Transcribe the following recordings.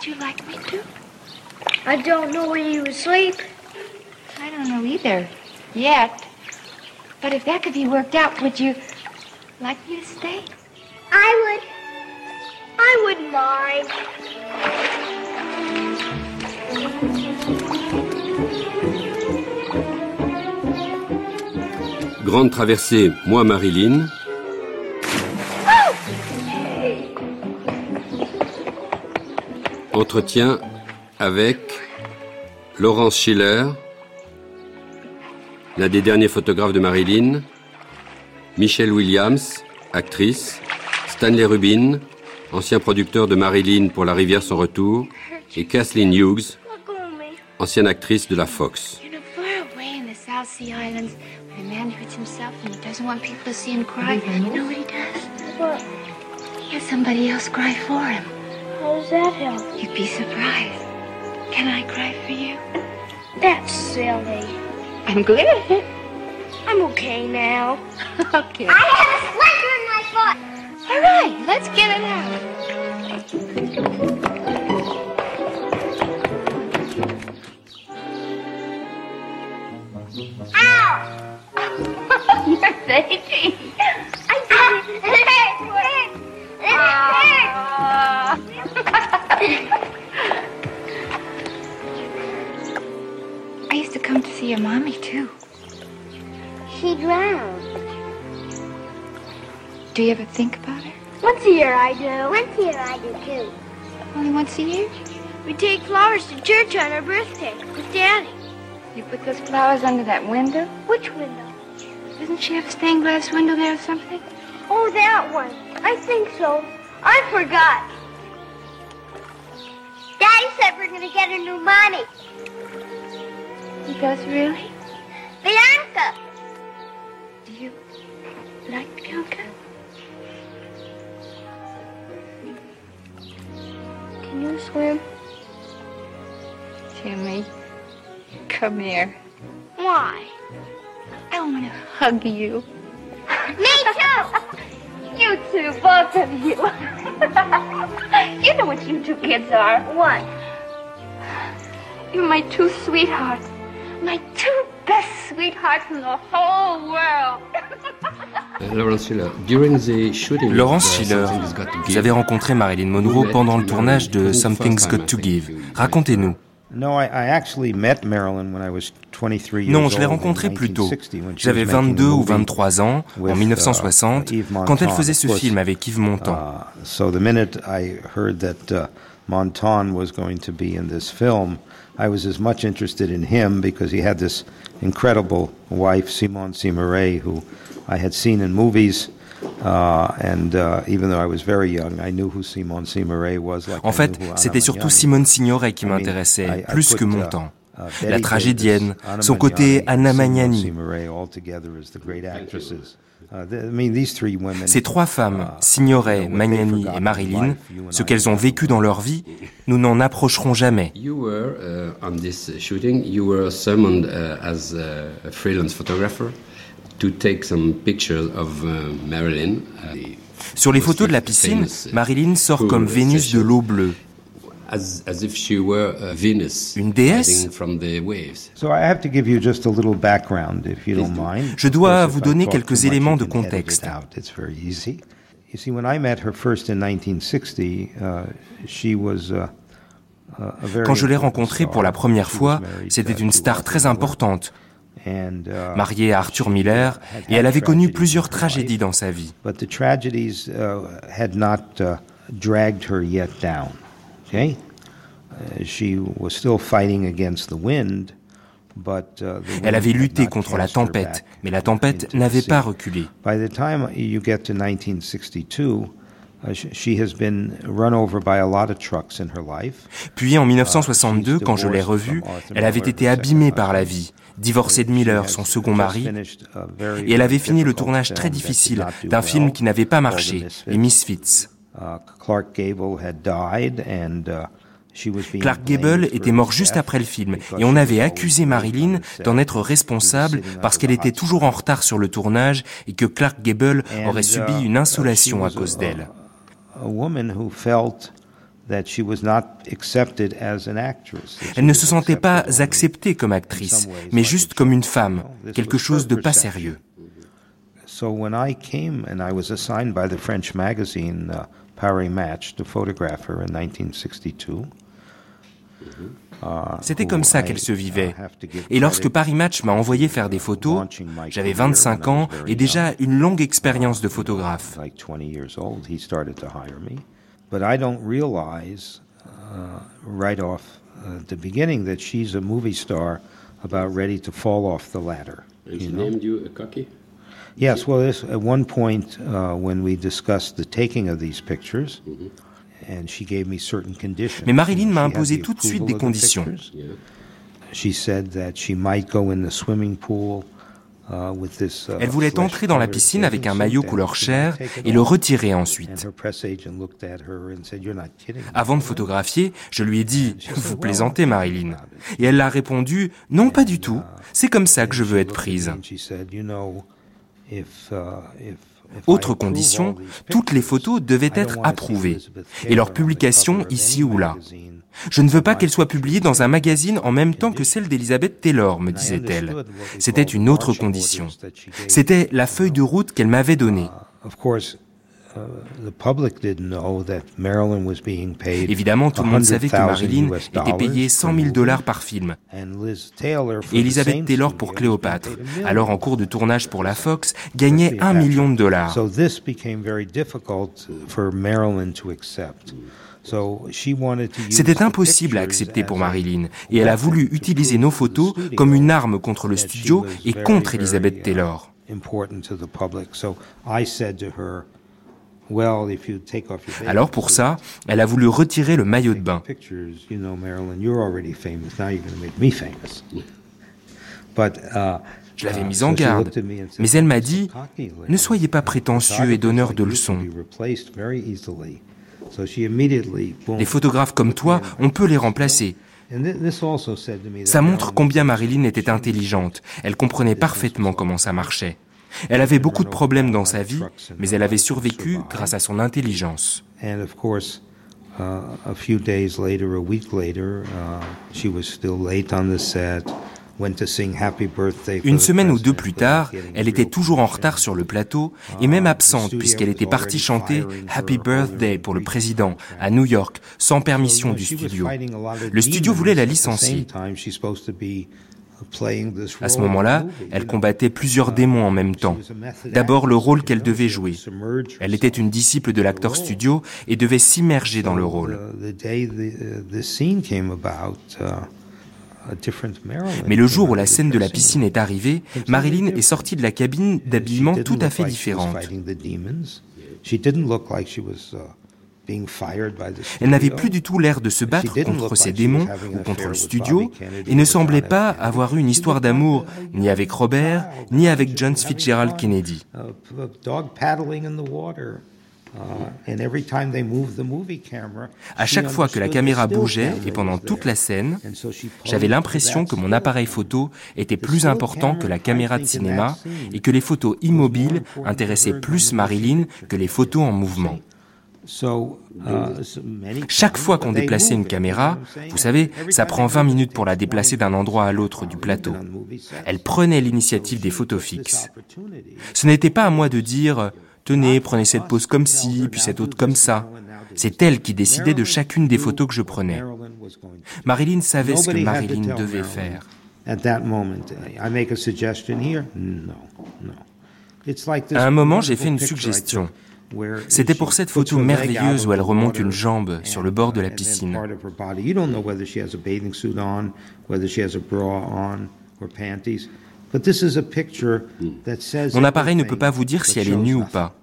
Would you like me to? I don't know where you sleep. I don't know either. Yet. But if that could be worked out, would you like me to stay? I would. I wouldn't mind. Grande traversée, moi Marilyn. Entretien avec Laurence Schiller, l'un des derniers photographes de Marilyn, Michelle Williams, actrice, Stanley Rubin, ancien producteur de Marilyn pour La Rivière sans retour, et Kathleen Hughes, ancienne actrice de la Fox. You know, far away in the South Sea Islands, when a man hurts himself and he doesn't want people to see him cry, you know what he does? What? He has somebody else cry for him. How does that help? You'd be surprised. Can I cry for you? That's silly. I'm glad. I'm okay now. okay. I have a splinter in my foot. All right, let's get it out. Ow! You're thinking. I did it. I used to come to see your mommy too. She drowned. Do you ever think about her? Once a year I do. Once a year I do too. Only once a year? We take flowers to church on her birthday with Daddy. You put those flowers under that window? Which window? Doesn't she have a stained glass window there or something? Oh, that one. I think so. I forgot. Daddy said we're gonna get a new mommy. He does really? Bianca. Do you like Bianca? Can you swim? Jimmy, come here. Why? I want to hug you. Me. You two, both of you. you know what you two kids are. What? You're my two sweethearts. My two best sweethearts in the whole world. Laurence Schiller, during the shooting Laurence of, uh, vous avez rencontré Marilyn Monroe pendant le tournage de Something's Got to Give. Racontez-nous. No, I, I actually met Marilyn when I was 23 years Non, je l'ai rencontrée plus tôt. 1960 when she J'avais was making 22 a ou movie 23 ans, en uh, 1960, Yves quand elle faisait ce film avec Yves Montand. Uh, so the minute I heard that uh, Montan was going to be in this film, I was as much interested in him because he had this incredible wife, Simone Simaret, who I had seen in movies. Uh, and uh, even though I was very young, I knew who Simone Simaret was. Like En fait, c'était surtout Simone Signoret qui m'intéressait, plus que put, uh, Montand. uh, La tragédienne, son côté Magnani, Anna Magnani. Simaret, all together as the great actresses. Uh, Ces trois femmes, Signoret, Magnani they et Marilyn, ce qu'elles ont vécu dans leur vie, nous n'en approcherons jamais. To take some pictures of uh, Marilyn. Uh, Sur les photos de la piscine, Marilyn sort comme Vénus de l'eau bleue. as, as if she were a Venus Une déesse? rising from the waves. So I have to give you just a little background, if you don't mind. Je dois vous donner quelques éléments de contexte. it out. It's very easy. You see, when I met her first in 1960, uh, she was uh, a very Quand je l'ai rencontrée pour la première fois, c'était uh, une star très importante, uh, mariée à Arthur uh, Miller, et elle avait connu plusieurs tragédies dans sa vie. But the tragedies uh, had not uh, dragged her yet down. Okay? Uh, she was still fighting against the wind, but uh, the Elle avait lutté contre la tempête, mais la tempête n'avait pas reculé. By the time you get to 1962, uh, sh- she has been run over by a lot of trucks in her life. Puis en 1962, quand je l'ai revue, elle avait été abîmée par la vie, divorcée de Miller, son second mari, et elle avait fini le tournage très difficile d'un film qui n'avait pas marché, Les Misfits. Clark Gable uh, était mort juste après le film et on avait accusé Marilyn d'en être responsable parce qu'elle était toujours en retard sur le tournage et que Clark Gable aurait subi uh, une insolation à cause d'elle. Elle ne se sentait pas acceptée comme actrice, mais juste comme une femme, quelque chose de pas sérieux. So when I came and I was assigned by the French magazine uh, Paris Match to photograph her in 1962, c'était comme ça qu'elle se vivait. Et lorsque Paris Match m'a envoyé faire des photos, j'avais 25 ans et déjà une longue expérience de photographe. But I don't realize uh, right off uh, the beginning that she's a movie star about ready to fall off the ladder. And she named you a cocky? Yes, well, at one point uh, when we discussed the taking of these pictures, mm -hmm. And she gave me certain conditions. Mais Marilyn m'a imposé tout de suite des conditions. Elle voulait entrer dans la piscine avec un maillot couleur chair et le retirer ensuite. Avant de photographier, je lui ai dit ⁇ Vous plaisantez Marilyn ?⁇ Et elle a répondu ⁇ Non, pas du tout. C'est comme ça que je veux être prise. Autre condition, toutes les photos devaient être approuvées et leur publication ici ou là. Je ne veux pas qu'elles soient publiées dans un magazine en même temps que celle d'Elizabeth Taylor, me disait-elle. C'était une autre condition. C'était la feuille de route qu'elle m'avait donnée. Évidemment, tout le monde savait que Marilyn était payée 100 000 dollars par film. Et Elizabeth Taylor pour Cléopâtre, alors en cours de tournage pour la Fox, gagnait un million de dollars. C'était impossible à accepter pour Marilyn, et elle a voulu utiliser nos photos comme une arme contre le studio et contre Elizabeth Taylor. Alors pour ça, elle a voulu retirer le maillot de bain. Je l'avais mise en garde, mais elle m'a dit, ne soyez pas prétentieux et donneur de leçons. Les photographes comme toi, on peut les remplacer. Ça montre combien Marilyn était intelligente. Elle comprenait parfaitement comment ça marchait. Elle avait beaucoup de problèmes dans sa vie, mais elle avait survécu grâce à son intelligence. Une semaine ou deux plus tard, elle était toujours en retard sur le plateau et même absente puisqu'elle était partie chanter Happy Birthday pour le président à New York sans permission du studio. Le studio voulait la licencier. À ce moment-là, elle combattait plusieurs démons en même temps. D'abord le rôle qu'elle devait jouer. Elle était une disciple de l'acteur studio et devait s'immerger dans le rôle. Mais le jour où la scène de la piscine est arrivée, Marilyn est sortie de la cabine d'habillement tout à fait différente. Elle n'avait plus du tout l'air de se battre contre ses démons ou contre le studio et ne semblait pas avoir eu une histoire d'amour ni avec Robert ni avec John Fitzgerald Kennedy. À chaque fois que la caméra bougeait et pendant toute la scène, j'avais l'impression que mon appareil photo était plus important que la caméra de cinéma et que les photos immobiles intéressaient plus Marilyn que les photos en mouvement. Uh, Chaque fois qu'on déplaçait une caméra, vous savez, ça prend 20 minutes pour la déplacer d'un endroit à l'autre du plateau. Elle prenait l'initiative des photos fixes. Ce n'était pas à moi de dire Tenez, prenez cette pose comme ci, puis cette autre comme ça. C'est elle qui décidait de chacune des photos que je prenais. Marilyn savait ce que Marilyn devait faire. À un moment, j'ai fait une suggestion. C'était pour cette photo merveilleuse où elle remonte une jambe sur le bord de la piscine. Mon appareil ne peut pas vous dire si elle est nue ou pas.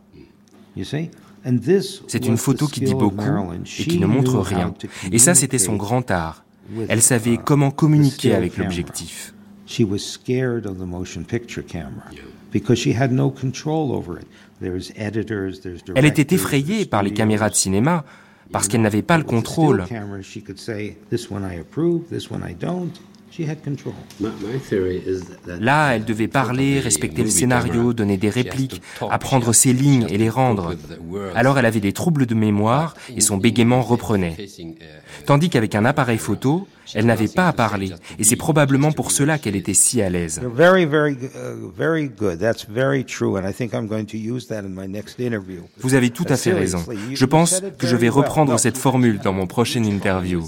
C'est une photo qui dit beaucoup et qui ne montre rien. Et ça, c'était son grand art. Elle savait uh, comment communiquer avec l'objectif. Elle était effrayée par les caméras de cinéma parce qu'elle n'avait pas le contrôle. Là, elle devait parler, respecter le scénario, donner des répliques, apprendre ses lignes et les rendre. Alors elle avait des troubles de mémoire et son bégaiement reprenait. Tandis qu'avec un appareil photo, elle n'avait pas à parler. Et c'est probablement pour cela qu'elle était si à l'aise. Vous avez tout à fait raison. Je pense que je vais reprendre cette formule dans mon prochain interview.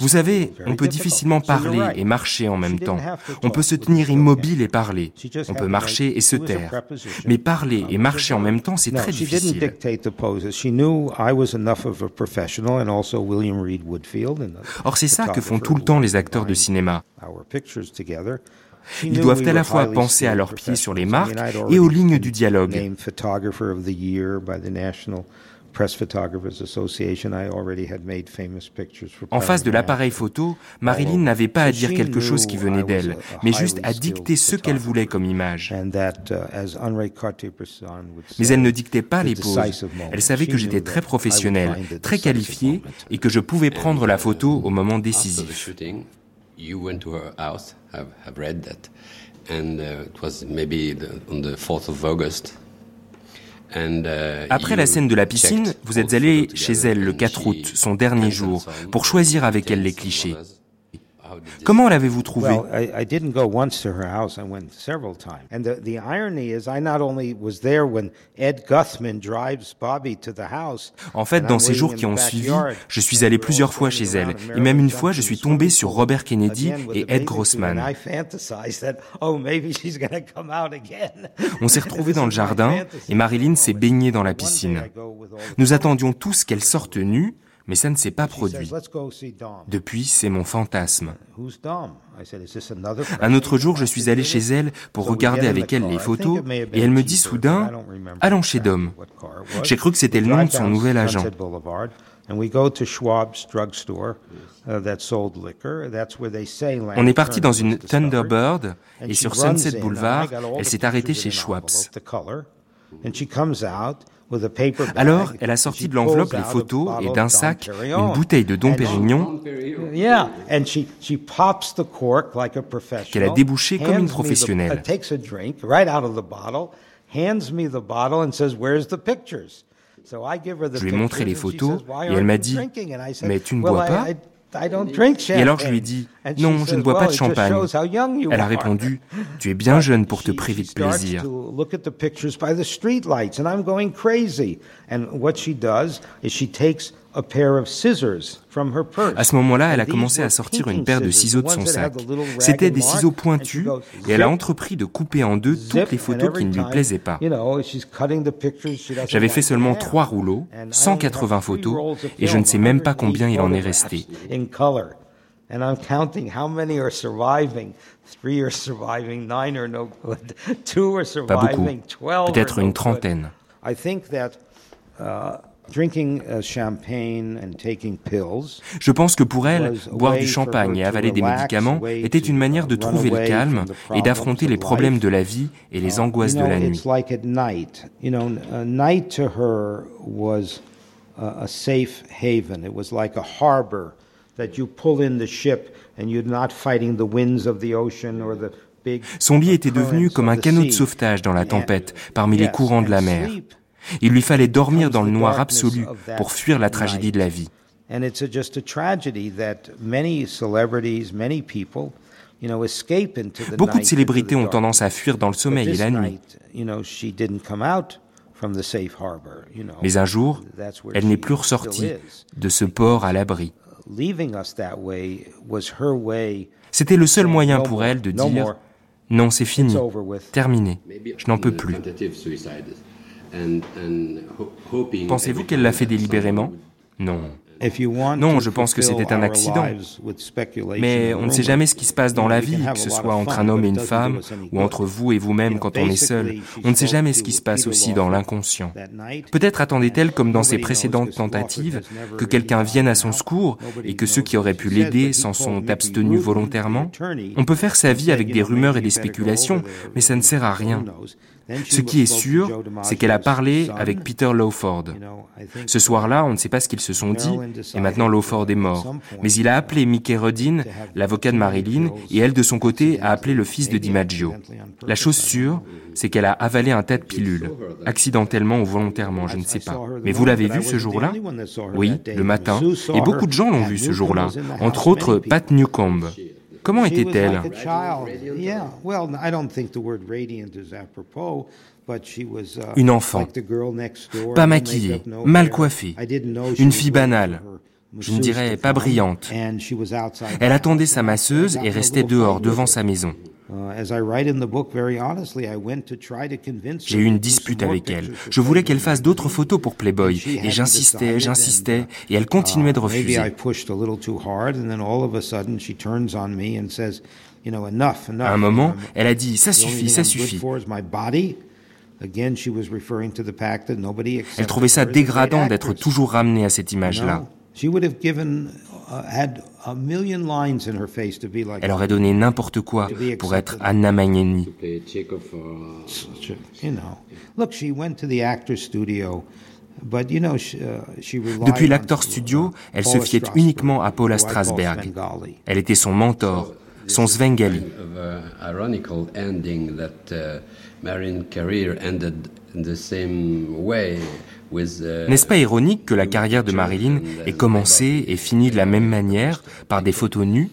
Vous savez, on peut difficilement parler et marcher en même temps. On peut se tenir immobile et parler. On peut marcher et se taire. Mais parler et marcher en même temps, c'est très difficile. Or, c'est ça que font tout le temps les acteurs de cinéma. Ils doivent à la fois penser à leurs pieds sur les marques et aux lignes du dialogue. En face de l'appareil photo, Marilyn n'avait pas à dire quelque chose qui venait d'elle, mais juste à dicter ce qu'elle voulait comme image. Uh, mais elle ne dictait pas les poses. Elle savait que j'étais très professionnel, très qualifié et que je pouvais prendre la photo au moment décisif. Uh, Après la scène de la piscine, vous êtes allé chez elle le 4 août, son dernier jour, pour choisir avec elle les clichés. Comment l'avez-vous trouvée En fait, dans ces jours qui ont suivi, je suis allé plusieurs fois chez elle, et même une fois, je suis tombé sur Robert Kennedy et Ed Grossman. Oh, On s'est retrouvés dans le jardin, et Marilyn s'est baignée dans la piscine. Nous attendions tous qu'elle sorte nue, mais ça ne s'est pas produit. Depuis, c'est mon fantasme. Un autre jour, je suis allé chez elle pour regarder avec elle les photos et elle me dit soudain ⁇ Allons chez Dom ⁇ J'ai cru que c'était le nom de son nouvel agent. On est parti dans une Thunderbird et sur Sunset Boulevard, elle s'est arrêtée chez Schwab's. Alors, elle a sorti de l'enveloppe les photos et d'un sac une bouteille de Dom Pérignon qu'elle a débouchée comme une professionnelle. Je lui ai montré les photos et elle m'a dit, mais tu ne bois pas et alors je lui ai dit, non, je ne bois pas de champagne. Elle a répondu, tu es bien jeune pour te priver de plaisir. À ce moment-là, elle a commencé à sortir une paire de ciseaux de son sac. C'était des ciseaux pointus et elle a entrepris de couper en deux toutes les photos qui ne lui plaisaient pas. J'avais fait seulement trois rouleaux, 180 photos, et je ne sais même pas combien il en est resté. Pas beaucoup, peut-être une trentaine. Je pense que pour elle, boire du champagne et avaler des médicaments était une manière de trouver le calme et d'affronter les problèmes de la vie et les angoisses de la nuit. Son lit était devenu comme un canot de sauvetage dans la tempête, parmi les courants de la mer. Il lui fallait dormir dans le noir absolu pour fuir la tragédie de la vie. Beaucoup de célébrités ont tendance à fuir dans le sommeil et la nuit. Mais un jour, elle n'est plus ressortie de ce port à l'abri. C'était le seul moyen pour elle de dire non, c'est fini, terminé, je n'en peux plus. Pensez-vous qu'elle l'a fait délibérément Non. Non, je pense que c'était un accident. Mais on ne sait jamais ce qui se passe dans la vie, que ce soit entre un homme et une femme, ou entre vous et vous-même quand on est seul. On ne sait jamais ce qui se passe aussi dans l'inconscient. Peut-être attendait-elle, comme dans ses précédentes tentatives, que quelqu'un vienne à son secours et que ceux qui auraient pu l'aider s'en sont abstenus volontairement. On peut faire sa vie avec des rumeurs et des spéculations, mais ça ne sert à rien. Ce qui est sûr, c'est qu'elle a parlé avec Peter Lawford. Ce soir-là, on ne sait pas ce qu'ils se sont dit, et maintenant Lawford est mort. Mais il a appelé Mickey Rodin, l'avocat de Marilyn, et elle, de son côté, a appelé le fils de DiMaggio. La chose sûre, c'est qu'elle a avalé un tas de pilules, accidentellement ou volontairement, je ne sais pas. Mais vous l'avez vu ce jour-là? Oui, le matin, et beaucoup de gens l'ont vu ce jour-là, entre autres Pat Newcomb. Comment était-elle Une enfant, pas maquillée, mal coiffée, une fille banale, je ne dirais pas brillante. Elle attendait sa masseuse et restait dehors devant sa maison. J'ai eu une dispute avec elle. Je voulais qu'elle fasse d'autres photos pour Playboy et j'insistais, j'insistais et elle continuait de refuser. À un moment, elle a dit ça suffit, ça suffit. Elle trouvait ça dégradant d'être toujours ramenée à cette image-là. Elle aurait donné n'importe quoi pour être Anna Magnani. Depuis l'Actor Studio, elle se fiait uniquement à Paula Strasberg. Elle était son mentor, son Svengali. N'est-ce pas ironique que la carrière de Marilyn ait commencé et fini de la même manière, par des photos nues?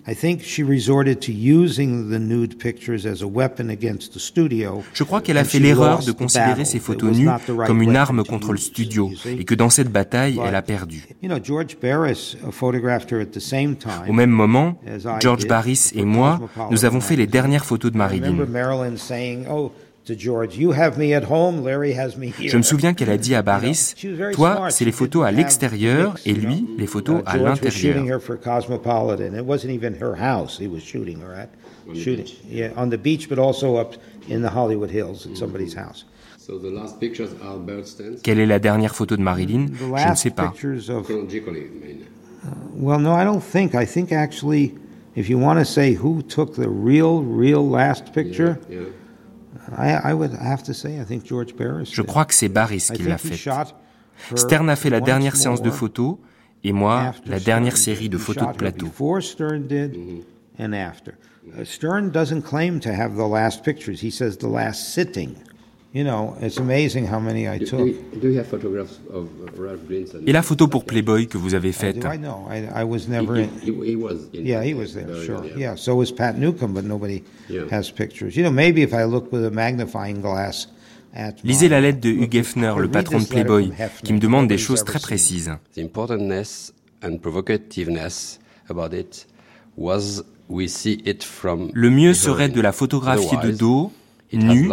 Je crois qu'elle a fait l'erreur de considérer ces photos nues comme une arme contre le studio et que dans cette bataille, elle a perdu. Au même moment, George Barris et moi, nous avons fait les dernières photos de Marilyn. Je me souviens qu'elle a dit à Barris, toi, c'est les photos à l'extérieur et lui, les photos à l'intérieur. Quelle est la dernière photo de Marilyn? Je ne sais pas. Well, no, I don't think. I think actually, if you want to say who took the real, real last picture, je crois que c'est Barris qui l'a fait. Stern a fait la dernière séance de photos et moi la dernière série de photos de plateau. Stern doesn't claim to have the last pictures. He says the last sitting. You know, it's amazing how many I took. Do you have photographs of Ralph Grinson? Et la photo pour Playboy que vous avez faite? I know. I, I was never in. He, he was. In yeah, he was there. Sure. Yeah. So was Pat Newcomb, but nobody yeah. has pictures. You know, maybe if I look with a magnifying glass. Lisez la lettre de Hugh Hefner, le patron de Playboy, qui me demande des choses très précises. The importantness and provocativeness about it was we see it from le mieux serait de la photographier de dos, nue,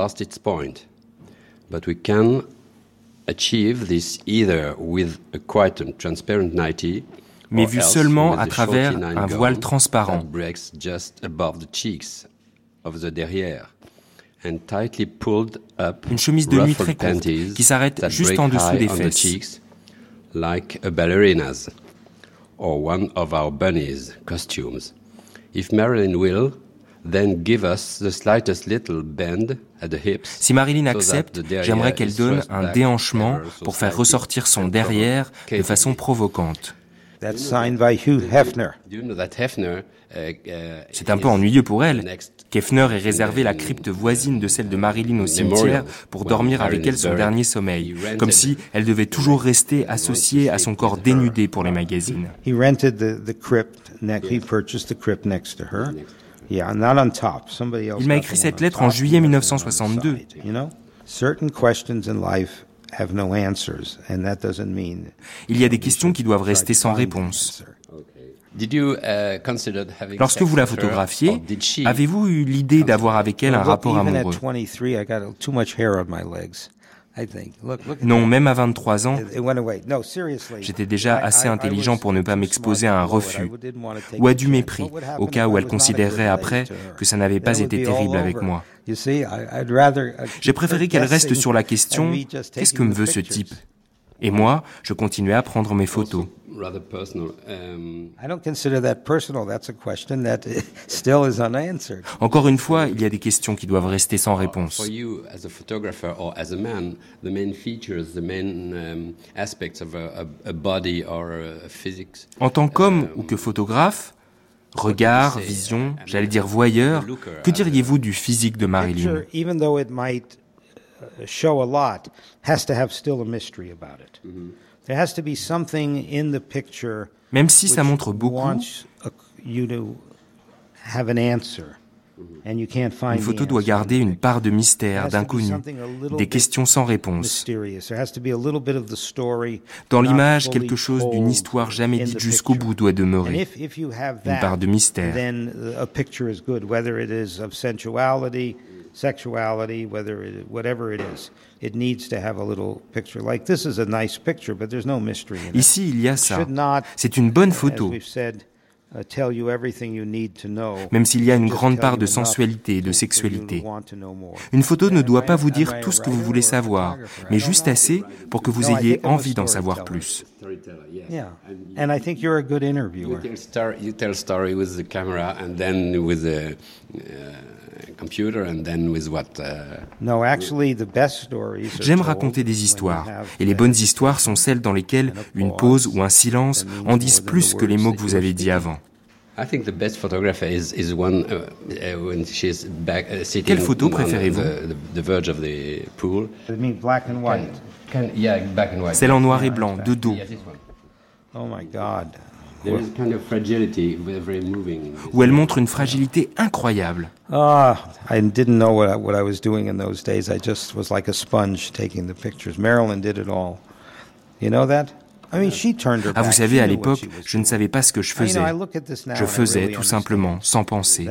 but we can achieve this either with a quite transparent nightie mais vu seulement à travers un voile transparent. Une chemise de nuit très courte qui s'arrête juste en dessous des fesses. Like a ballerina's or one of our bunnies costumes. If Marilyn will, si Marilyn accepte, j'aimerais qu'elle donne un déhanchement pour faire ressortir son derrière de façon provocante. Uh, uh, C'est un peu ennuyeux pour elle. Kefner ait réservé la crypte voisine de celle de Marilyn au cimetière pour dormir avec elle son dernier sommeil, comme si elle devait toujours rester associée à son corps dénudé pour les magazines. Il m'a écrit cette lettre en juillet 1962. Il y a des questions qui doivent rester sans réponse. Uh, Lorsque vous la photographiez, avez-vous eu l'idée d'avoir avec elle un rapport amoureux? Non, même à 23 ans, j'étais déjà assez intelligent pour ne pas m'exposer à un refus ou à du mépris, au cas où elle considérerait après que ça n'avait pas été terrible avec moi. J'ai préféré qu'elle reste sur la question qu'est-ce que me veut ce type? Et moi, je continuais à prendre mes photos. Encore une fois, il y a des questions qui doivent rester sans réponse. En tant qu'homme ou que photographe, regard, vision, j'allais dire voyeur, que diriez-vous du physique de Marilyn? Show a lot has to have still a mystery about it. There has to be something in the picture Même si ça montre beaucoup, you to have an answer. And you can't find une photo doit garder une part de mystère, d'inconnu, des questions sans réponse. Dans l'image, quelque chose d'une histoire jamais dite jusqu'au bout doit demeurer. Une part de mystère sexuality, whether it, whatever it is. It needs to have a little picture. Like this is a nice picture, but there's no mystery in it. Ici, il y a ça. C'est une bonne photo. Même s'il y a une grande part de sensualité et de sexualité. Une photo ne doit pas vous dire tout ce que vous voulez savoir, mais juste assez pour que vous ayez envie d'en savoir plus. Yeah, and I think you're a good interviewer. You tell story with the camera and then with the uh, J'aime raconter des histoires, et les bonnes histoires sont celles dans lesquelles une pause ou un silence en disent plus que les mots que vous avez dit avant. Quelle photo préférez-vous? Celle en noir et blanc, de dos. Oh my God. Où elle montre une fragilité incroyable. Ah, vous savez, à l'époque, je ne savais pas ce que je faisais. Je faisais tout simplement, sans penser.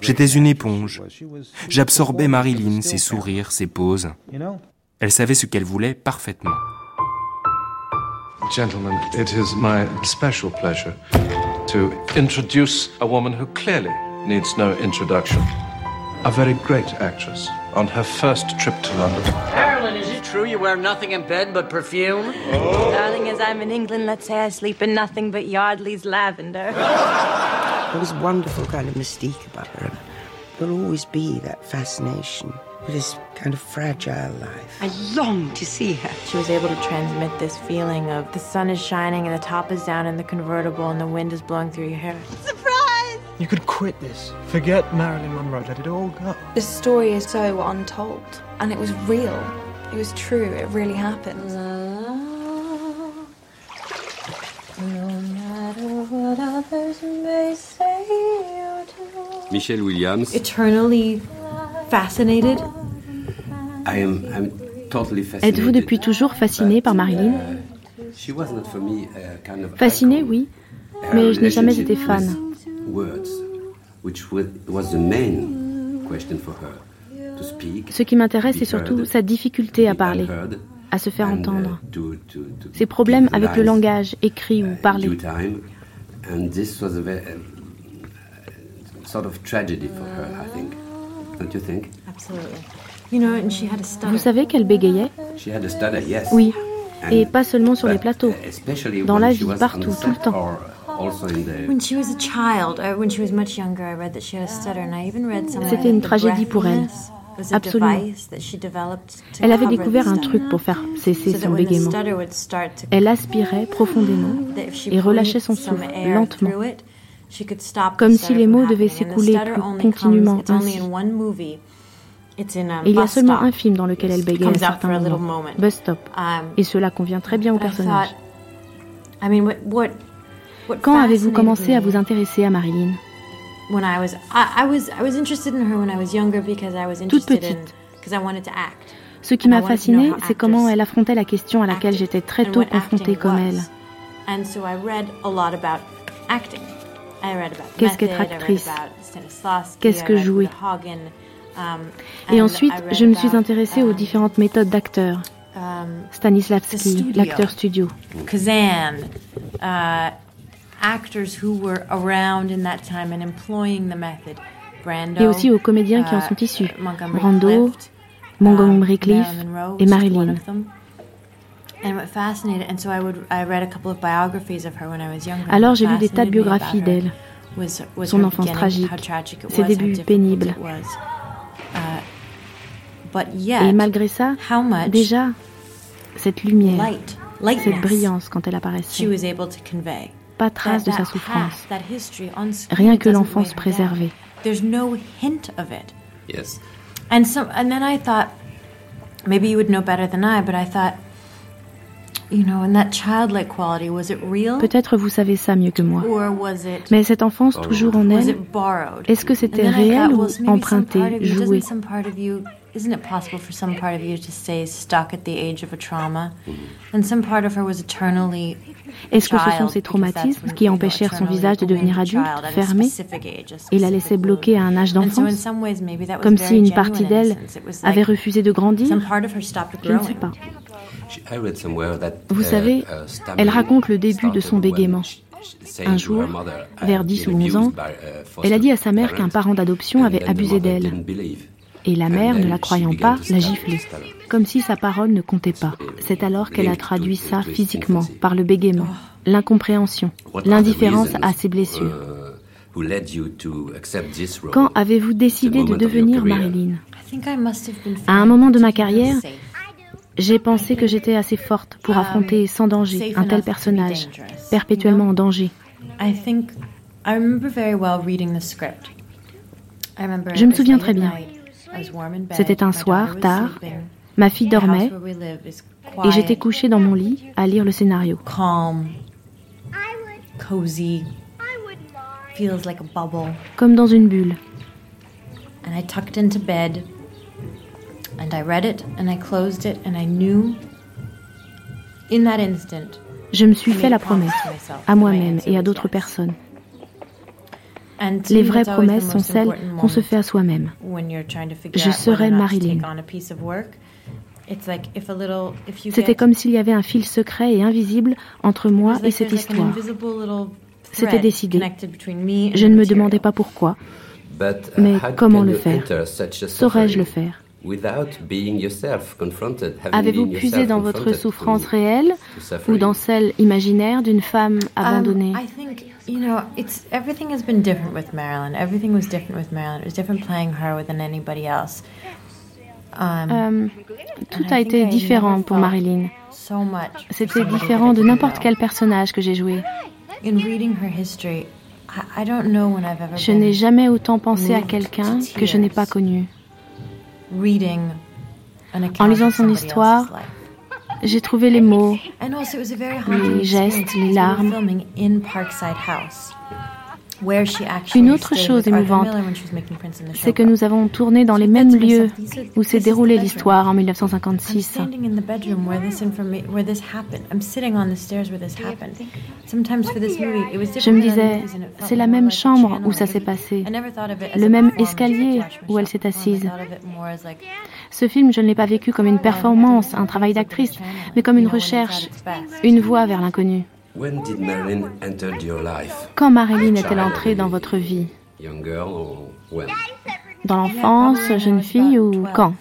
J'étais une éponge. J'absorbais Marilyn, ses sourires, ses poses. Elle savait ce qu'elle voulait parfaitement. Gentlemen, it is my special pleasure to introduce a woman who clearly needs no introduction. A very great actress on her first trip to London. Carolyn, is it true you wear nothing in bed but perfume? Oh. Darling, as I'm in England, let's say I sleep in nothing but Yardley's lavender. there was a wonderful kind of mystique about her. There'll always be that fascination with this kind of fragile life. I long to see her. She was able to transmit this feeling of the sun is shining and the top is down in the convertible and the wind is blowing through your hair. Surprise! You could quit this. Forget Marilyn Monroe. Let it all go. The story is so untold, and it was real. It was true. It really happened. Michelle Williams. Eternally fascinated Êtes-vous depuis toujours fasciné par Marilyn? Fasciné, oui, mais je n'ai jamais été fan. Ce qui m'intéresse, c'est surtout sa difficulté à parler, à se faire entendre, ses problèmes avec le langage, écrit ou parlé. sort of tragedy for her, I think. Don't you think? Absolutely. Vous savez qu'elle bégayait Oui, et pas seulement sur les plateaux, dans la vie, partout, tout le temps. C'était une tragédie pour elle. Absolument. Elle avait découvert un truc pour faire cesser son bégaiement. Elle aspirait profondément et relâchait son souffle lentement, comme si les mots devaient s'écouler plus continuellement ainsi il y a seulement un film dans lequel elle bégaye à un certain moment, Bus Stop, um, et cela convient très bien au personnage. Quand avez-vous commencé à vous intéresser à Marilyn? Toute petite. Ce qui m'a fascinée, c'est comment elle affrontait la question à laquelle j'étais très tôt confrontée comme elle. Qu'est-ce qu'être actrice? Qu'est-ce que jouer? Et ensuite, je me suis intéressée aux différentes méthodes d'acteurs. Stanislavski, l'acteur studio. Kazan, uh, actors who were around in that time and employing the method. Brando, et aussi aux comédiens qui en sont issus. uh, Brando, Montgomery Clift et Marilyn. Alors j'ai lu des tas de biographies d'elle, son enfance tragique, ses débuts pénibles. Et malgré ça, déjà, cette lumière, cette brillance quand elle apparaissait, pas trace de sa souffrance, rien que l'enfance préservée. Peut-être vous savez ça mieux que moi. Or was it, Mais cette enfance toujours en elle, est-ce que c'était réel ou emprunté, joué? Isn't it possible for some part of you to stay stuck at the age of a trauma? And some part of her was eternally Est-ce que ce sont ces traumatismes qui empêchèrent son visage de devenir adulte, fermé, et la laissaient bloquer à un âge d'enfance, comme si une partie d'elle avait refusé de grandir Je ne sais pas. Vous savez, elle raconte le début de son bégaiement. Un jour, vers 10 ou 11 ans, elle a dit à sa mère qu'un parent d'adoption avait abusé d'elle. Et la mère, ne la croyant pas, l'a giflé, comme si sa parole ne comptait pas. C'est alors qu'elle a traduit ça physiquement, par le bégaiement, l'incompréhension, l'indifférence à ses blessures. Quand avez-vous décidé de devenir Marilyn? À un moment de ma carrière, j'ai pensé que j'étais assez forte pour affronter sans danger un tel personnage, perpétuellement en danger. Je me souviens très bien. C'était un soir, tard. Ma fille dormait et j'étais couchée dans mon lit à lire le scénario. Comme dans une bulle. Je me suis fait la promesse, à moi-même et à d'autres personnes. Les vraies promesses sont celles qu'on se fait à soi-même. Je serai Marilyn. C'était comme s'il y avait un fil secret et invisible entre moi et cette histoire. C'était décidé. Je ne me demandais pas pourquoi. Mais comment le faire? Saurais-je le faire? Avez-vous puisé dans votre souffrance réelle ou dans celle imaginaire d'une femme abandonnée? You know, it's everything has been different with Marilyn. Everything was different with Marilyn. It was different playing her than anybody else. Um, um, tout a été différent pour Marilyn. C'était différent de n'importe quel personnage que j'ai joué. Je n'ai jamais autant pensé à quelqu'un que je n'ai pas connu. En lisant son histoire, j'ai trouvé les mots, les gestes, les larmes. Une autre chose émouvante, c'est que nous avons tourné dans les mêmes lieux où s'est déroulée l'histoire en 1956. Je me disais, c'est la même chambre où ça s'est passé, le même escalier où elle s'est assise. Ce film, je ne l'ai pas vécu comme une performance, un travail d'actrice, mais comme une recherche, une voie vers l'inconnu. Quand Marilyn est-elle entrée dans votre vie? Dans l'enfance, jeune fille ou quand?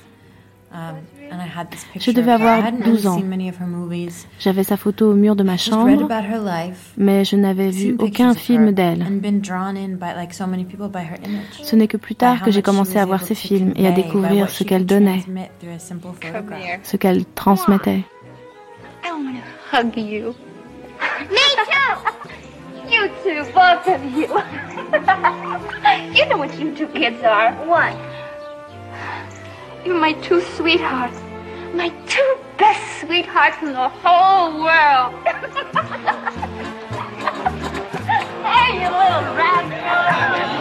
Je devais avoir 12 ans. J'avais sa photo au mur de ma chambre, mais je n'avais vu aucun film d'elle. Ce n'est que plus tard que j'ai commencé à voir ses films et à découvrir ce qu'elle donnait, ce qu'elle transmettait. You're my two sweethearts. My two best sweethearts in the whole world. hey, you little rascal.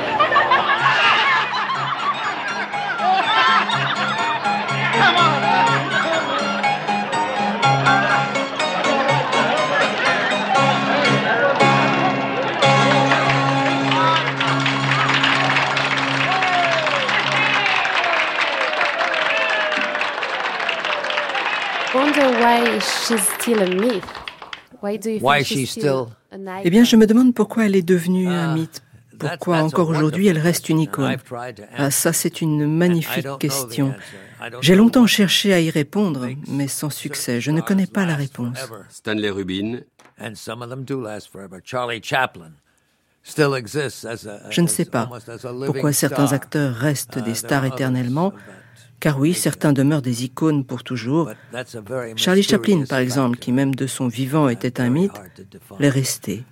Eh bien, je me demande pourquoi elle est devenue un mythe. Pourquoi encore aujourd'hui elle reste une icône? Ah, ça c'est une magnifique question. J'ai longtemps cherché à y répondre, mais sans succès. Je ne connais pas la réponse. Stanley Rubin. Je ne sais pas pourquoi certains acteurs restent des stars éternellement, car oui, certains demeurent des icônes pour toujours. Charlie Chaplin, par exemple, qui même de son vivant était un mythe, l'est resté.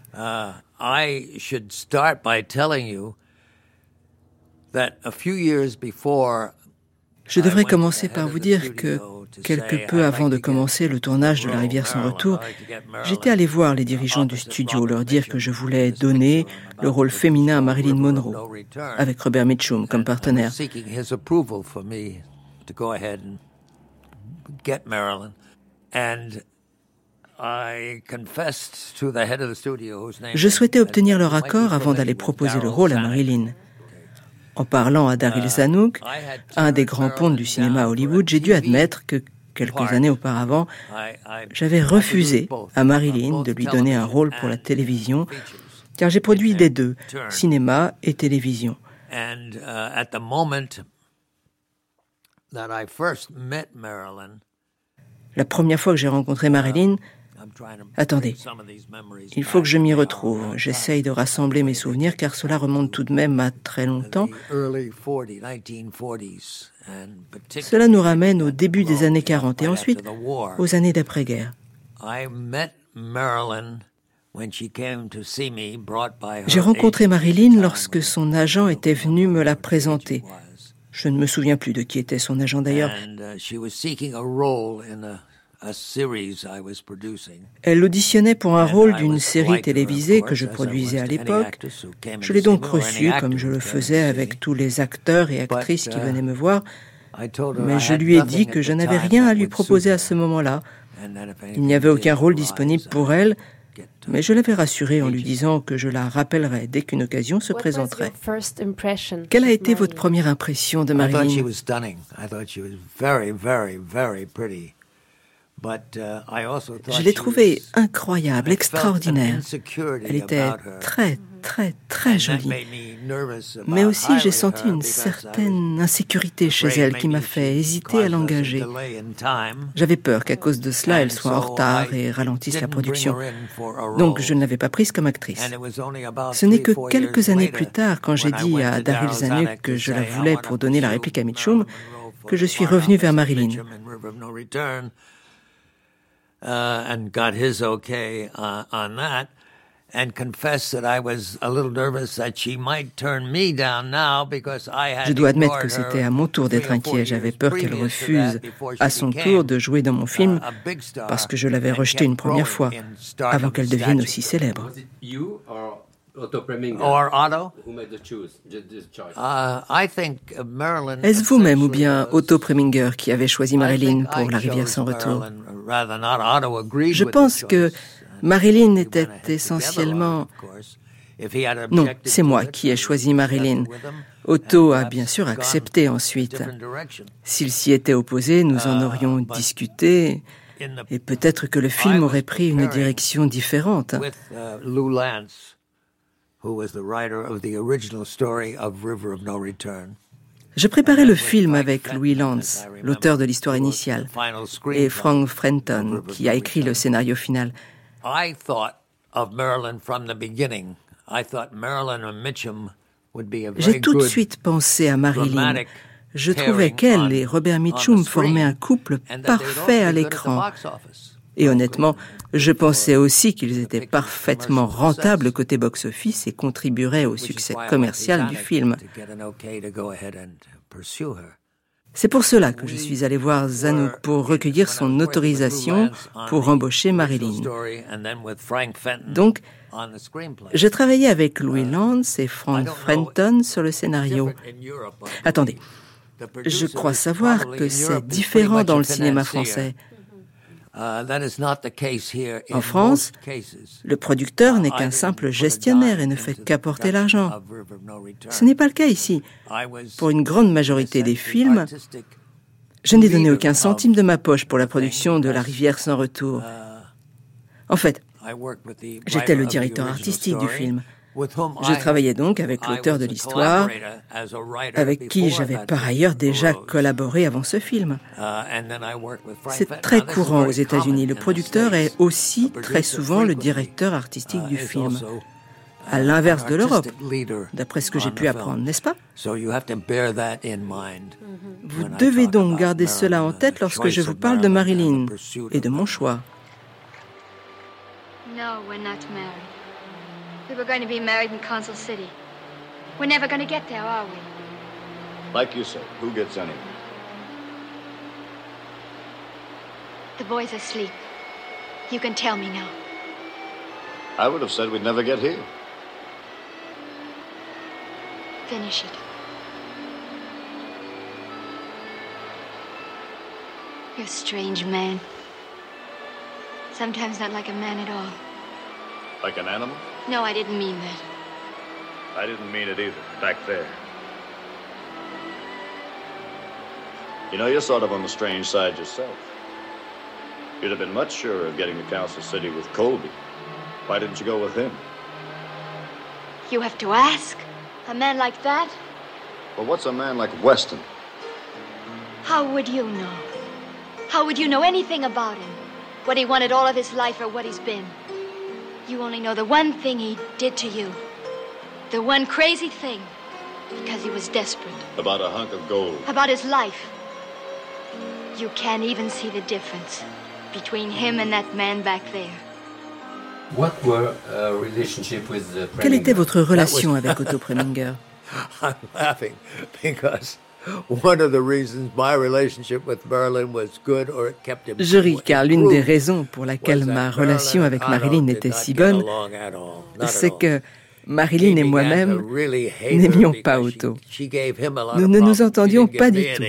Je devrais commencer par vous dire que quelque peu avant de commencer le tournage de La rivière sans retour, j'étais allé voir les dirigeants du studio, leur dire que je voulais donner le rôle féminin à Marilyn Monroe, avec Robert Mitchum comme partenaire. Je souhaitais obtenir leur accord avant d'aller proposer le rôle à Marilyn. En parlant à Daryl Zanuck, un des grands pontes du cinéma à Hollywood, j'ai dû admettre que quelques années auparavant, j'avais refusé à Marilyn de lui donner un rôle pour la télévision, car j'ai produit des deux, cinéma et télévision. La première fois que j'ai rencontré Marilyn, Attendez, il faut que je m'y retrouve. J'essaye de rassembler mes souvenirs car cela remonte tout de même à très longtemps. Cela nous ramène au début des années 40 et ensuite aux années d'après-guerre. J'ai rencontré Marilyn lorsque son agent était venu me la présenter. Je ne me souviens plus de qui était son agent d'ailleurs. Elle auditionnait pour un rôle d'une série télévisée que je produisais à l'époque. Je l'ai donc reçue comme je le faisais avec tous les acteurs et actrices qui uh, venaient me voir. Mais je lui ai dit que je n'avais rien à lui proposer à ce moment-là. Il n'y avait aucun rôle disponible pour elle, mais je l'avais rassurée en lui disant que je la rappellerais dès qu'une occasion se présenterait. Quelle a été votre première impression de Marilyn Je l'ai trouvée incroyable, extraordinaire. Elle était très, très, très jolie. Mais aussi, j'ai senti une certaine insécurité chez elle qui m'a fait hésiter à l'engager. J'avais peur qu'à cause de cela, elle soit en retard et ralentisse la production. Donc, je ne l'avais pas prise comme actrice. Ce n'est que quelques années plus tard, quand j'ai dit à Daryl Zanuck que je la voulais pour donner la réplique à Mitchum, que je suis revenu vers Marilyn. Uh, and got his okay uh, on that and confess that I was a little nervous that she might turn me down now because I had Je dois admettre que c'était à mon tour d'être inquiet. J'avais peur qu'elle refuse à son tour de jouer dans mon film parce que je l'avais rejeté une première fois avant qu'elle devienne aussi célèbre. Est-ce vous-même ou bien Otto Preminger qui avait choisi Marilyn pour La rivière sans retour? Je pense que Marilyn était essentiellement... Non, c'est moi qui ai choisi Marilyn. Otto a bien sûr accepté ensuite. S'il s'y était opposé, nous en aurions discuté. et peut-être que le film aurait pris une direction différente. Je préparais le film avec Louis Lance, l'auteur de l'histoire initiale, et Frank Frenton, qui a écrit le scénario final. J'ai tout de suite pensé à Marilyn. Je trouvais qu'elle et Robert Mitchum formaient un couple parfait à l'écran. Et honnêtement, je pensais aussi qu'ils étaient parfaitement rentables côté box-office et contribueraient au succès commercial du film. C'est pour cela que je suis allé voir Zanuck pour recueillir son autorisation pour embaucher Marilyn. Donc, je travaillais avec Louis Lance et Frank Frenton sur le scénario. Attendez, je crois savoir que c'est différent dans le cinéma français. Uh, en France, le producteur n'est qu'un simple gestionnaire et ne fait qu'apporter l'argent. Ce n'est pas le cas ici. Pour une grande majorité des films, Je n'ai donné aucun centime de ma poche pour la production de La rivière sans retour. En fait, j'étais le directeur artistique du film. Je travaillais donc avec l'auteur de l'histoire, avec qui j'avais par ailleurs déjà collaboré avant ce film. C'est très courant aux États-Unis. Le producteur est aussi très souvent le directeur artistique du film à l'inverse de l'Europe, d'après ce que j'ai pu apprendre, n'est-ce pas? Vous devez donc garder cela en tête lorsque je vous parle de Marilyn et de mon choix. No, we're not married. We were going to be married in Consul City. We're never going to get there, are we? Like you said, who gets anywhere? The boy's asleep. You can tell me now. I would have said we'd never get here. Finish it. You're a strange man. Sometimes not like a man at all. Like an animal? No, I didn't mean that. I didn't mean it either, back there. You know, you're sort of on the strange side yourself. You'd have been much surer of getting to Council City with Colby. Why didn't you go with him? You have to ask. A man like that? Well, what's a man like Weston? How would you know? How would you know anything about him? What he wanted all of his life or what he's been? You only know the one thing he did to you. The one crazy thing. Because he was desperate. About a hunk of gold. About his life. You can't even see the difference between him and that man back there. Uh, uh, Quelle était votre relation avec Otto Preminger I'm laughing because one of the reasons my relationship with Marilyn was good or it kept him Je ris car l'une des raisons pour laquelle ma relation avec Marilyn était si bonne, c'est que Marilyn et moi-même n'aimions pas Otto. Nous ne nous entendions pas du tout.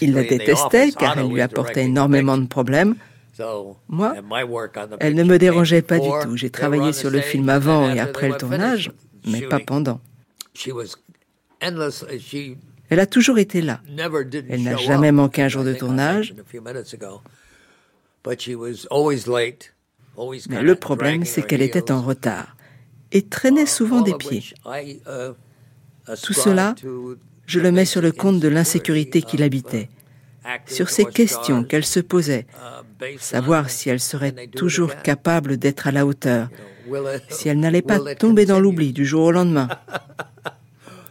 Il la détestait car elle lui apportait énormément de problèmes. Moi, elle ne me dérangeait pas du tout. J'ai travaillé sur le film avant et après le tournage, mais pas pendant. Elle a toujours été là. Elle n'a jamais manqué un jour de tournage. Mais le problème, c'est qu'elle était en retard et traînait souvent des pieds. Tout cela, je le mets sur le compte de l'insécurité qui l'habitait, sur ces questions qu'elle se posait, savoir si elle serait toujours capable d'être à la hauteur, si elle n'allait pas tomber dans l'oubli du jour au lendemain.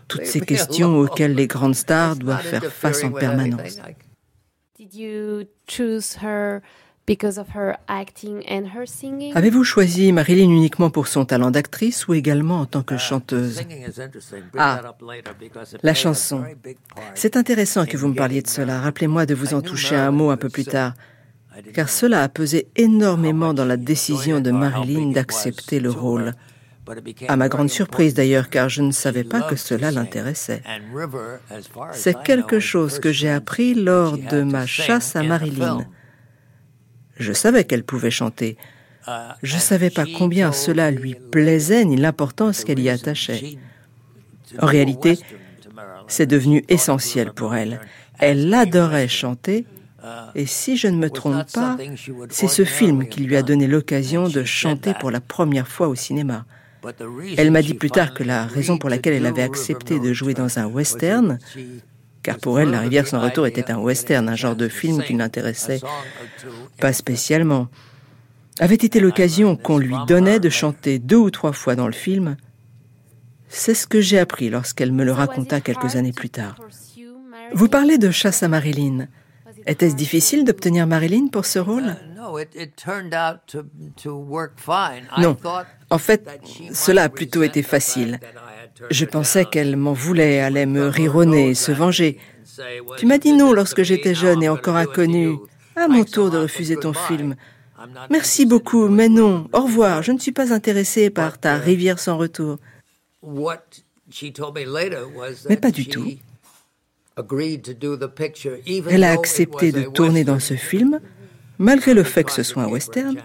Toutes ces questions auxquelles les grandes stars doivent faire face en permanence. Avez-vous choisi Marilyn uniquement pour son talent d'actrice ou également en tant que chanteuse? Ah, la chanson. C'est intéressant que vous me parliez de cela. Rappelez-moi de vous en toucher un mot un peu plus tard car cela a pesé énormément dans la décision de Marilyn d'accepter le rôle. À ma grande surprise d'ailleurs, car je ne savais pas que cela l'intéressait. C'est quelque chose que j'ai appris lors de ma chasse à Marilyn. Je savais qu'elle pouvait chanter. Je ne savais pas combien cela lui plaisait ni l'importance qu'elle y attachait. En réalité, c'est devenu essentiel pour elle. Elle adorait chanter et si je ne me trompe pas, c'est ce film qui lui a donné l'occasion de chanter pour la première fois au cinéma. Elle m'a dit plus tard que la raison pour laquelle elle avait accepté de jouer dans un western, car pour elle, La rivière sans retour était un western, un genre de film qui n'intéressait pas spécialement, avait été l'occasion qu'on lui donnait de chanter deux ou trois fois dans le film. C'est ce que j'ai appris lorsqu'elle me le raconta quelques années plus tard. Vous parlez de Chasse à Marilyn. Était-ce difficile d'obtenir Marilyn pour ce rôle? Non. En fait, cela a plutôt été facile. Je pensais qu'elle m'en voulait, allait me rironner, se venger. Tu m'as dit non lorsque j'étais jeune et encore inconnue. À mon tour de refuser ton film. Merci beaucoup, mais non. Au revoir. Je ne suis pas intéressée par ta rivière sans retour. Mais pas du tout. Elle a accepté de tourner dans ce film, malgré le fait que ce soit un western,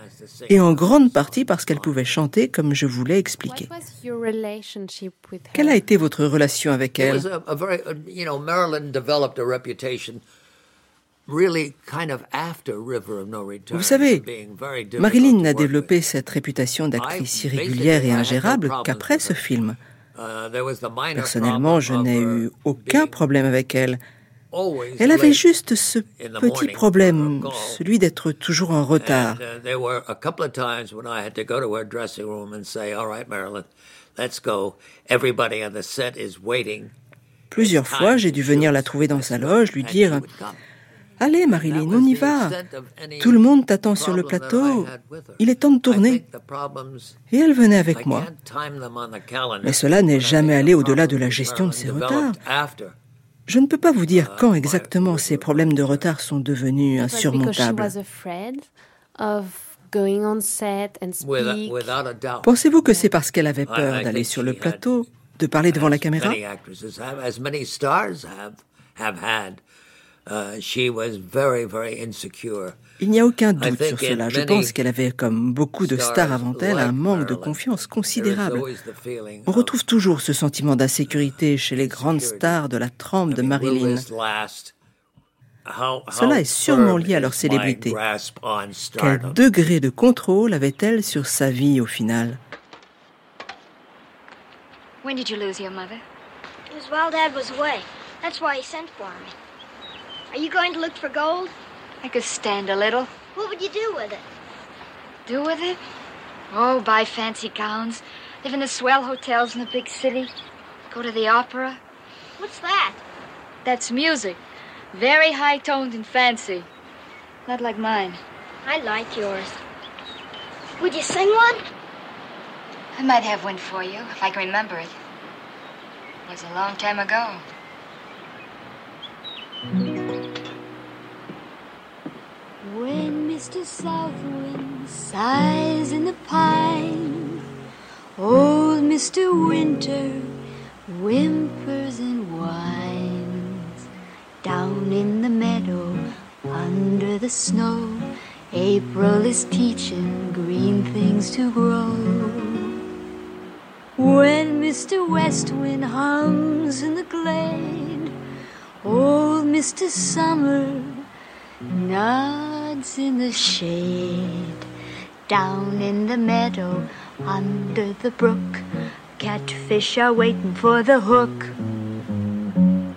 et en grande partie parce qu'elle pouvait chanter comme je voulais expliquer. Quelle a été votre relation avec elle? Vous savez, Marilyn n'a développé cette réputation d'actrice irrégulière et ingérable qu'après ce film. Uh, Personnellement, je n'ai eu aucun problème avec elle. Elle avait juste ce petit problème, celui d'être toujours en retard. Plusieurs fois, j'ai dû venir la trouver dans sa loge, lui dire Allez, Marilyn, on y va. Tout le monde t'attend sur le plateau. Il est temps de tourner. Et elle venait avec moi. Mais cela n'est jamais allé au-delà de la gestion de ses retards. Je ne peux pas vous dire quand exactement ces problèmes de retard sont devenus insurmontables. Pensez-vous que c'est parce qu'elle avait peur d'aller sur le plateau, de parler devant la caméra? Il n'y a aucun doute sur cela. Je pense qu'elle avait, comme beaucoup de stars avant elle, un manque de confiance considérable. On retrouve toujours ce sentiment d'insécurité chez les grandes stars de la trempe de Marilyn. Cela est sûrement lié à leur célébrité. Quel degré de contrôle avait-elle sur sa vie au final? When did you lose your mother? Was while Dad was away. That's why he sent for me. Are you going to look for gold? I could stand a little. What would you do with it? Do with it? Oh, buy fancy gowns, live in the swell hotels in the big city, go to the opera. What's that? That's music. Very high toned and fancy. Not like mine. I like yours. Would you sing one? I might have one for you, if I can remember it. It was a long time ago. When Mr. Southwind sighs in the pine, old Mr. Winter whimpers and whines. Down in the meadow, under the snow, April is teaching green things to grow. When Mr. West Wind hums in the glade, old Mr. Summer nods in the shade. Down in the meadow, under the brook, catfish are waiting for the hook.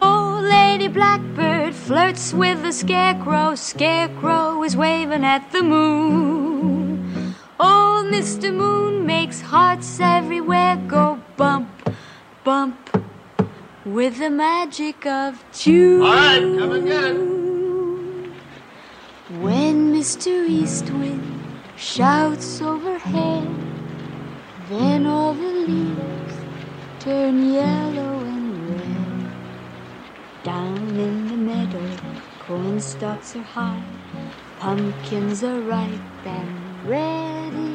Oh, Lady Blackbird flirts with the scarecrow, scarecrow is waving at the moon. Old Mr. Moon makes hearts everywhere go bump, bump with the magic of June. All right, come it. Mr. Eastwind shouts overhead, then all the leaves turn yellow and red. Down in the meadow, corn stalks are high, pumpkins are ripe and ready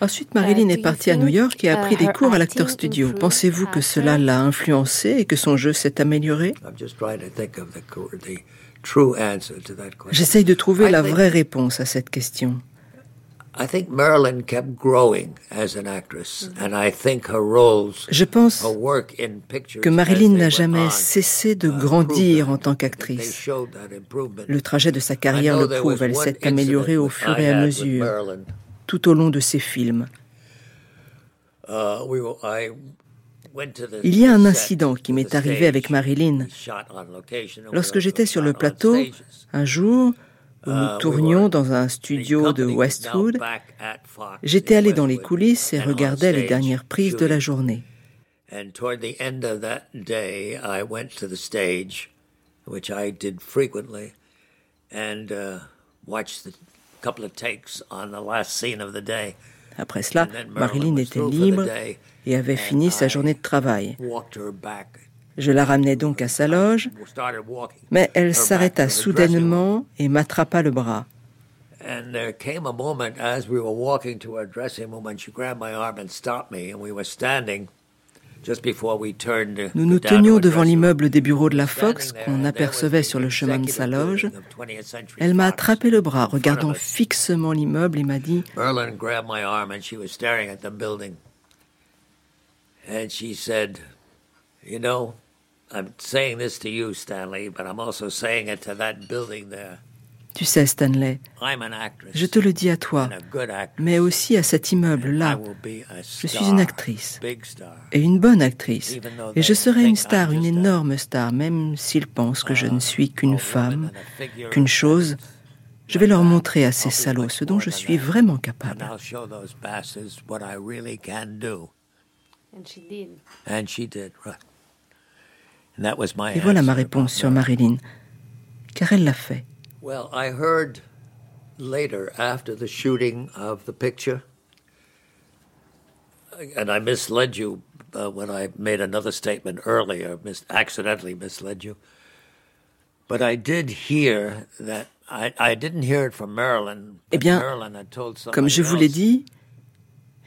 Ensuite, Marilyn uh, est partie à New York et a pris uh, des cours à l'acteur studio. Pensez-vous que cela l'a influencée et que son jeu s'est amélioré? J'essaye de trouver la vraie réponse à cette question. Je pense que Marilyn n'a jamais cessé de uh, grandir en tant qu'actrice. Le trajet de sa carrière le prouve, elle s'est améliorée au fur et à mesure, tout au long de ses films. Uh, Il y a un incident qui m'est arrivé avec Marilyn. Lorsque j'étais sur le plateau, un jour, où nous uh, tournions dans un studio de Westwood, j'étais allé dans les coulisses et regardais les dernières prises de la journée. Après cela, Marilyn était libre et avait fini sa journée de travail. Je la ramenai donc à sa loge, mais elle s'arrêta soudainement et m'attrapa le bras. Nous nous tenions devant l'immeuble des bureaux de la Fox qu'on apercevait sur le chemin de sa loge. Elle m'a attrapé le bras, regardant fixement l'immeuble et m'a dit I'm saying this to you, Stanley, but I'm also saying it to that building there. Tu sais, Stanley, je te le dis à toi, mais aussi à cet immeuble-là. Je suis une actrice, et une bonne actrice, et je serai une star, une énorme star, même s'ils pensent que je ne suis qu'une femme, qu'une chose. Je vais leur montrer à ces salauds ce dont je suis vraiment capable. Et voilà ma réponse sur Marilyn, car elle l'a fait. Well, I heard later after the shooting of the picture, and I misled you uh, when I made another statement earlier, mis- accidentally misled you. But I did hear that I, I didn't hear it from Marilyn. Eh bien, comme je vous l'ai dit,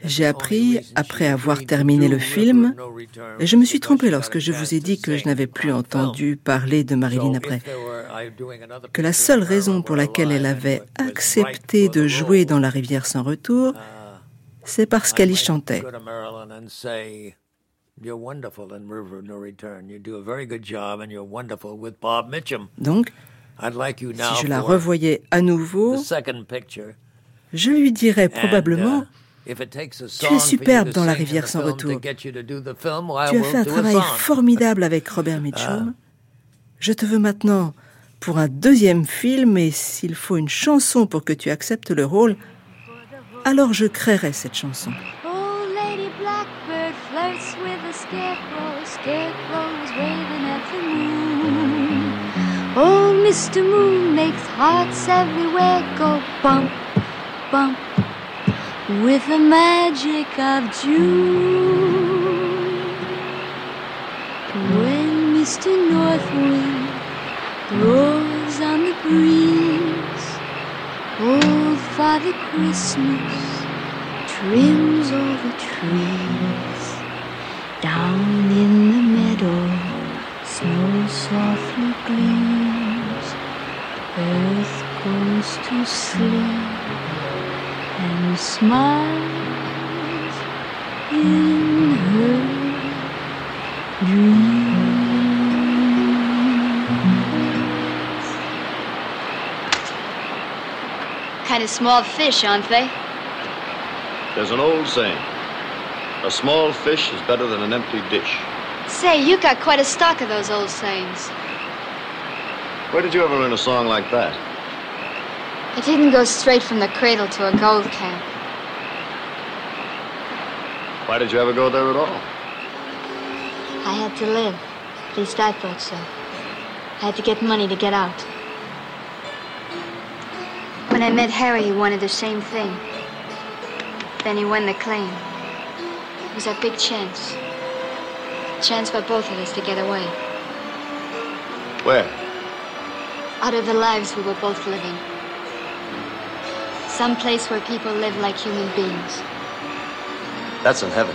J'ai appris après avoir terminé le film, et je me suis trompé lorsque je vous ai dit que je n'avais plus entendu parler de Marilyn après, que la seule raison pour laquelle elle avait accepté de jouer dans La rivière sans retour, c'est parce qu'elle y chantait. Donc, si je la revoyais à nouveau, je lui dirais probablement tu es superbe dans La rivière sans retour. Tu as fait un travail formidable avec Robert Mitchum. Je te veux maintenant pour un deuxième film et s'il faut une chanson pour que tu acceptes le rôle, alors je créerai cette chanson. Oh, Lady Blackbird flirts with a scarecrow, scarecrow's waving at the moon. Oh, Mr. Moon makes hearts everywhere go bump, bump, with the magic of June. When Mr. Northwind blows on the breeze, old Father Christmas trims all the trees. Down in the meadow, snow softly gleams. Earth goes to sleep and smiles in her dreams. Kind of small fish, aren't they? There's an old saying a small fish is better than an empty dish. Say, you got quite a stock of those old sayings. Where did you ever learn a song like that? I didn't go straight from the cradle to a gold camp. Why did you ever go there at all? I had to live. At least I thought so. I had to get money to get out. When I met Harry, he wanted the same thing. Then he won the claim. It was our big chance. A chance for both of us to get away. Where? Out of the lives we were both living. Some place where people live like human beings. That's in heaven.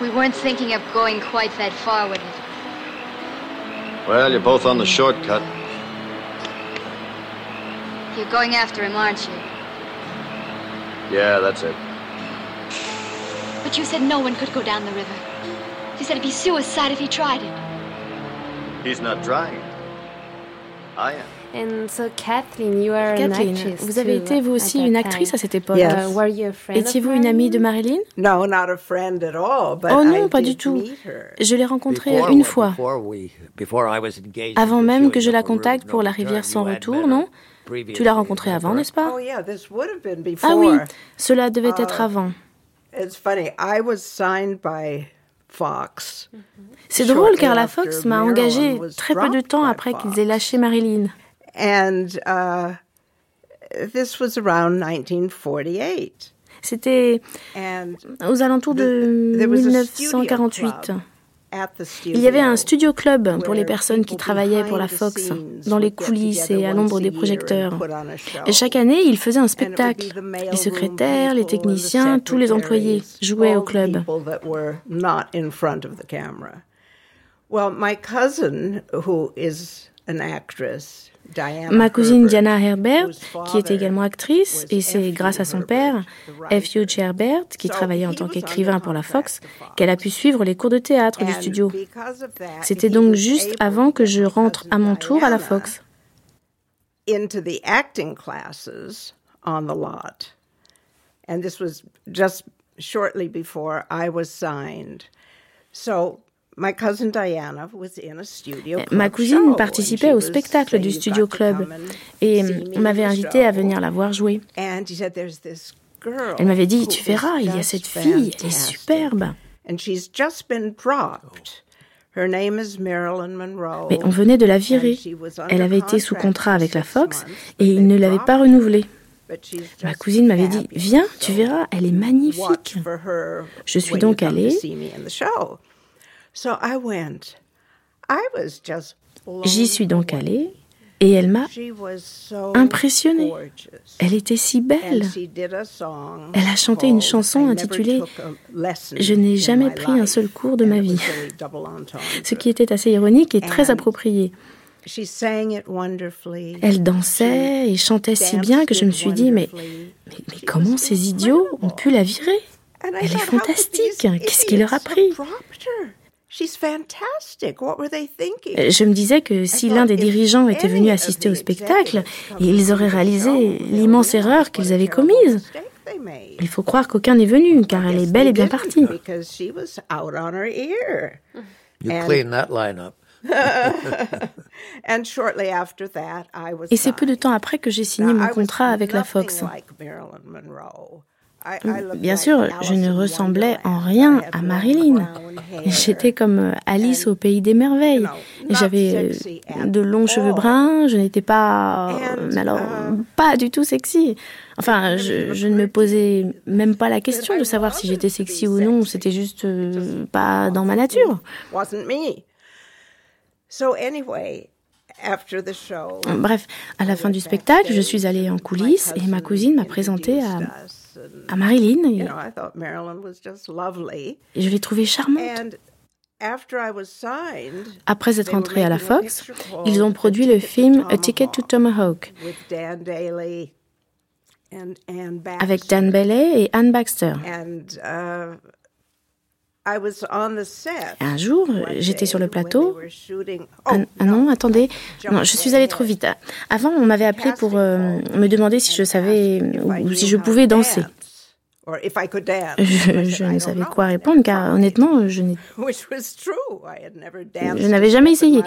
We weren't thinking of going quite that far with it. Well, you're both on the shortcut. You're going after him, aren't you? Yeah, that's it. But you said no one could go down the river. You said it'd be suicide if he tried it. He's not trying. I am. Kathleen, vous avez été vous aussi une actrice à cette époque. Étiez-vous une amie de Marilyn? No, not a friend at all. But oh non, pas du tout. Je l'ai rencontrée une fois. Avant même que je la contacte pour La rivière sans retour, non? Tu l'as rencontrée avant, n'est-ce pas? Ah oui, cela devait être avant. C'est drôle car la Fox m'a engagée très peu de temps après qu'ils aient lâché Marilyn. And uh, this was around 1948. C'était aux alentours de 1948. Il y avait un studio club pour les personnes qui travaillaient pour la Fox, dans les coulisses et à l'ombre des projecteurs. Et chaque année, ils faisaient un spectacle. Les secrétaires, les techniciens, tous les employés jouaient au club. Well, my cousin, who is an actress, Ma cousine Diana Herbert, qui est également actrice, et c'est grâce à son père, F. Hugh Herbert, qui travaillait en tant qu'écrivain pour la Fox, qu'elle a pu suivre les cours de théâtre du studio. C'était donc juste avant que je rentre à mon tour à la Fox. into the acting classes on the lot. And this was just shortly before I was signed. So Ma cousine participait au spectacle du Studio Club et m'avait invité à venir la voir jouer. Elle m'avait dit, tu verras, il y a cette fille, elle est superbe. Mais on venait de la virer. Elle avait été sous contrat avec la Fox et il ne l'avait pas renouvelée. Ma cousine m'avait dit, viens, tu verras, elle est magnifique. Je suis donc allée. J'y suis donc allée et elle m'a impressionnée. Elle était si belle. Elle a chanté une chanson intitulée Je n'ai jamais pris un seul cours de ma vie, ce qui était assez ironique et très approprié. Elle dansait et chantait si bien que je me suis dit, mais, mais, mais comment ces idiots ont pu la virer? Elle est fantastique. Qu'est-ce qui leur a pris? Je me disais que si l'un des dirigeants était venu assister au spectacle, ils auraient réalisé l'immense erreur qu'ils avaient commise. Il faut croire qu'aucun n'est venu, car elle est belle et bien partie. Et c'est peu de temps après que j'ai signé mon contrat avec la Fox. Bien sûr, je ne ressemblais en rien à Marilyn. J'étais comme euh, Alice au pays des merveilles. J'avais euh, de longs cheveux bruns, je n'étais pas, euh, alors, pas du tout sexy. Enfin, je, ne me posais même pas la question de savoir si j'étais sexy ou non. C'était juste pas dans ma nature. Bref, à la fin du spectacle, je suis allée en coulisses et ma cousine m'a présenté à à Marilyn. Et, je l'ai trouvée charmante. Après être entrée à la Fox, ils ont produit le film A Ticket to Tomahawk avec Dan Bailey et Anne Baxter. Un jour, j'étais sur le plateau. Ah, ah, non, attendez. Non, je suis allée trop vite. Avant, on m'avait appelé pour euh, me demander si je savais ou si je pouvais danser. Je, ne savais quoi répondre car honnêtement, je n'avais jamais essayé.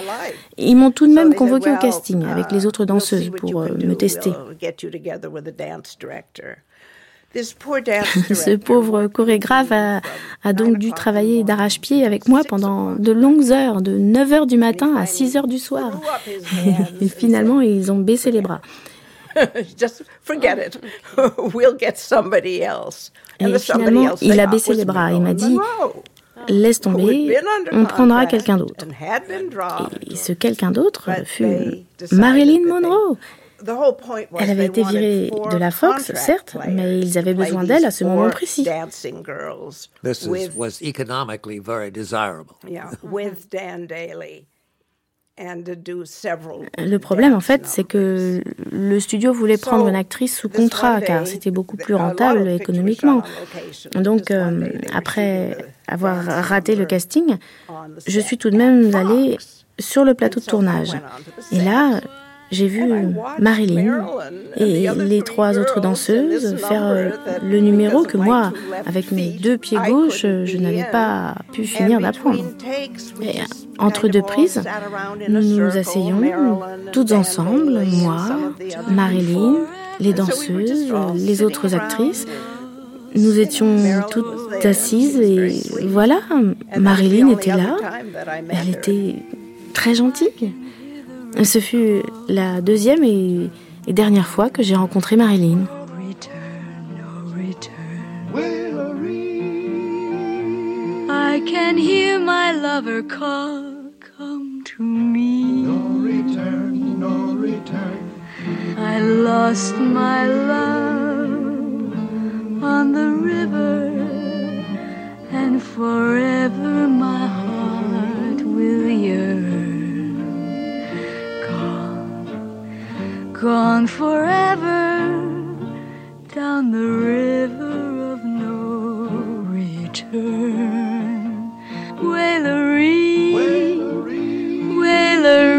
Ils m'ont tout de même convoqué au casting avec les uh, autres danseuses pour euh, me tester. Ce pauvre chorégraphe a, donc dû travailler d'arrache-pied avec moi pendant de longues heures, de 9 heures du matin à 6 heures du soir. Et finalement, ils ont baissé les bras. Et finalement, il a baissé les bras. Il m'a dit Laisse tomber, on prendra quelqu'un d'autre. Et ce quelqu'un d'autre fut Marilyn Monroe. Elle avait été virée de la Fox, certes, mais ils avaient besoin d'elle à ce moment précis. This was economically very desirable. with Dan Daly. Le problème, en fait, c'est que le studio voulait prendre une actrice sous contrat, car c'était beaucoup plus rentable économiquement. Donc, euh, après avoir raté le casting, je suis tout de même allée sur le plateau de tournage. Et là, j'ai vu Marilyn et les trois autres danseuses faire euh, le numéro que moi, avec mes deux pieds gauches, je n'avais pas pu finir d'apprendre. Entre deux prises, nous nous asseyons toutes ensemble, moi, Marilyn, les danseuses, les autres actrices. Nous étions toutes assises et voilà, Marilyn était là. Elle était très gentille. Ce fut la deuxième et, dernière fois que j'ai rencontré Marilyn. I can hear my lover call, come to me. No return, no return. I lost my love on the river, and forever my heart down forever, down the river of no return. Wailery, Wailery.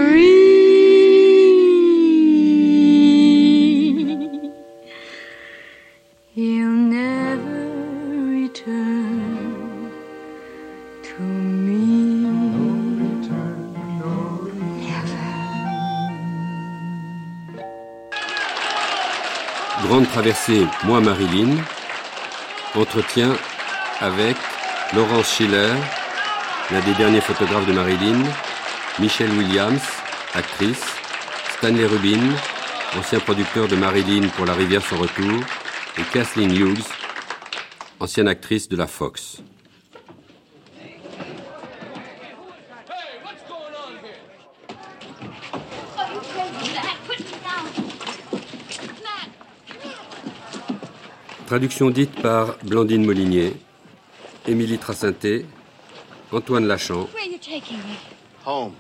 Grande traversée, moi Marilyn. Entretien avec Laurence Schiller, l'un des derniers photographes de Marilyn, Michelle Williams, actrice, Stanley Rubin, ancien producteur de Marilyn pour La Rivière sans retour, et Kathleen Hughes, ancienne actrice de la Fox. Traduction dite par Blandine Molinier, Émilie Tracinté, Antoine Lachamp. Home.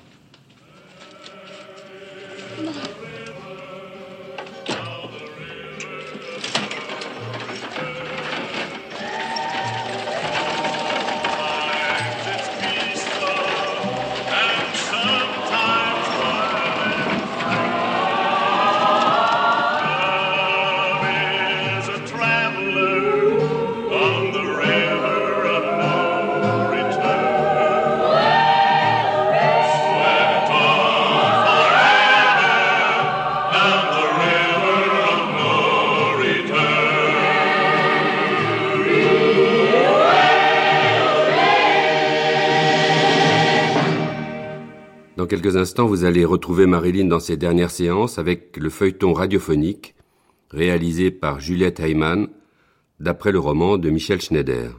Quelques instants, vous allez retrouver Marilyn dans ses dernières séances avec le feuilleton radiophonique réalisé par Juliette Heyman d'après le roman de Michel Schneider.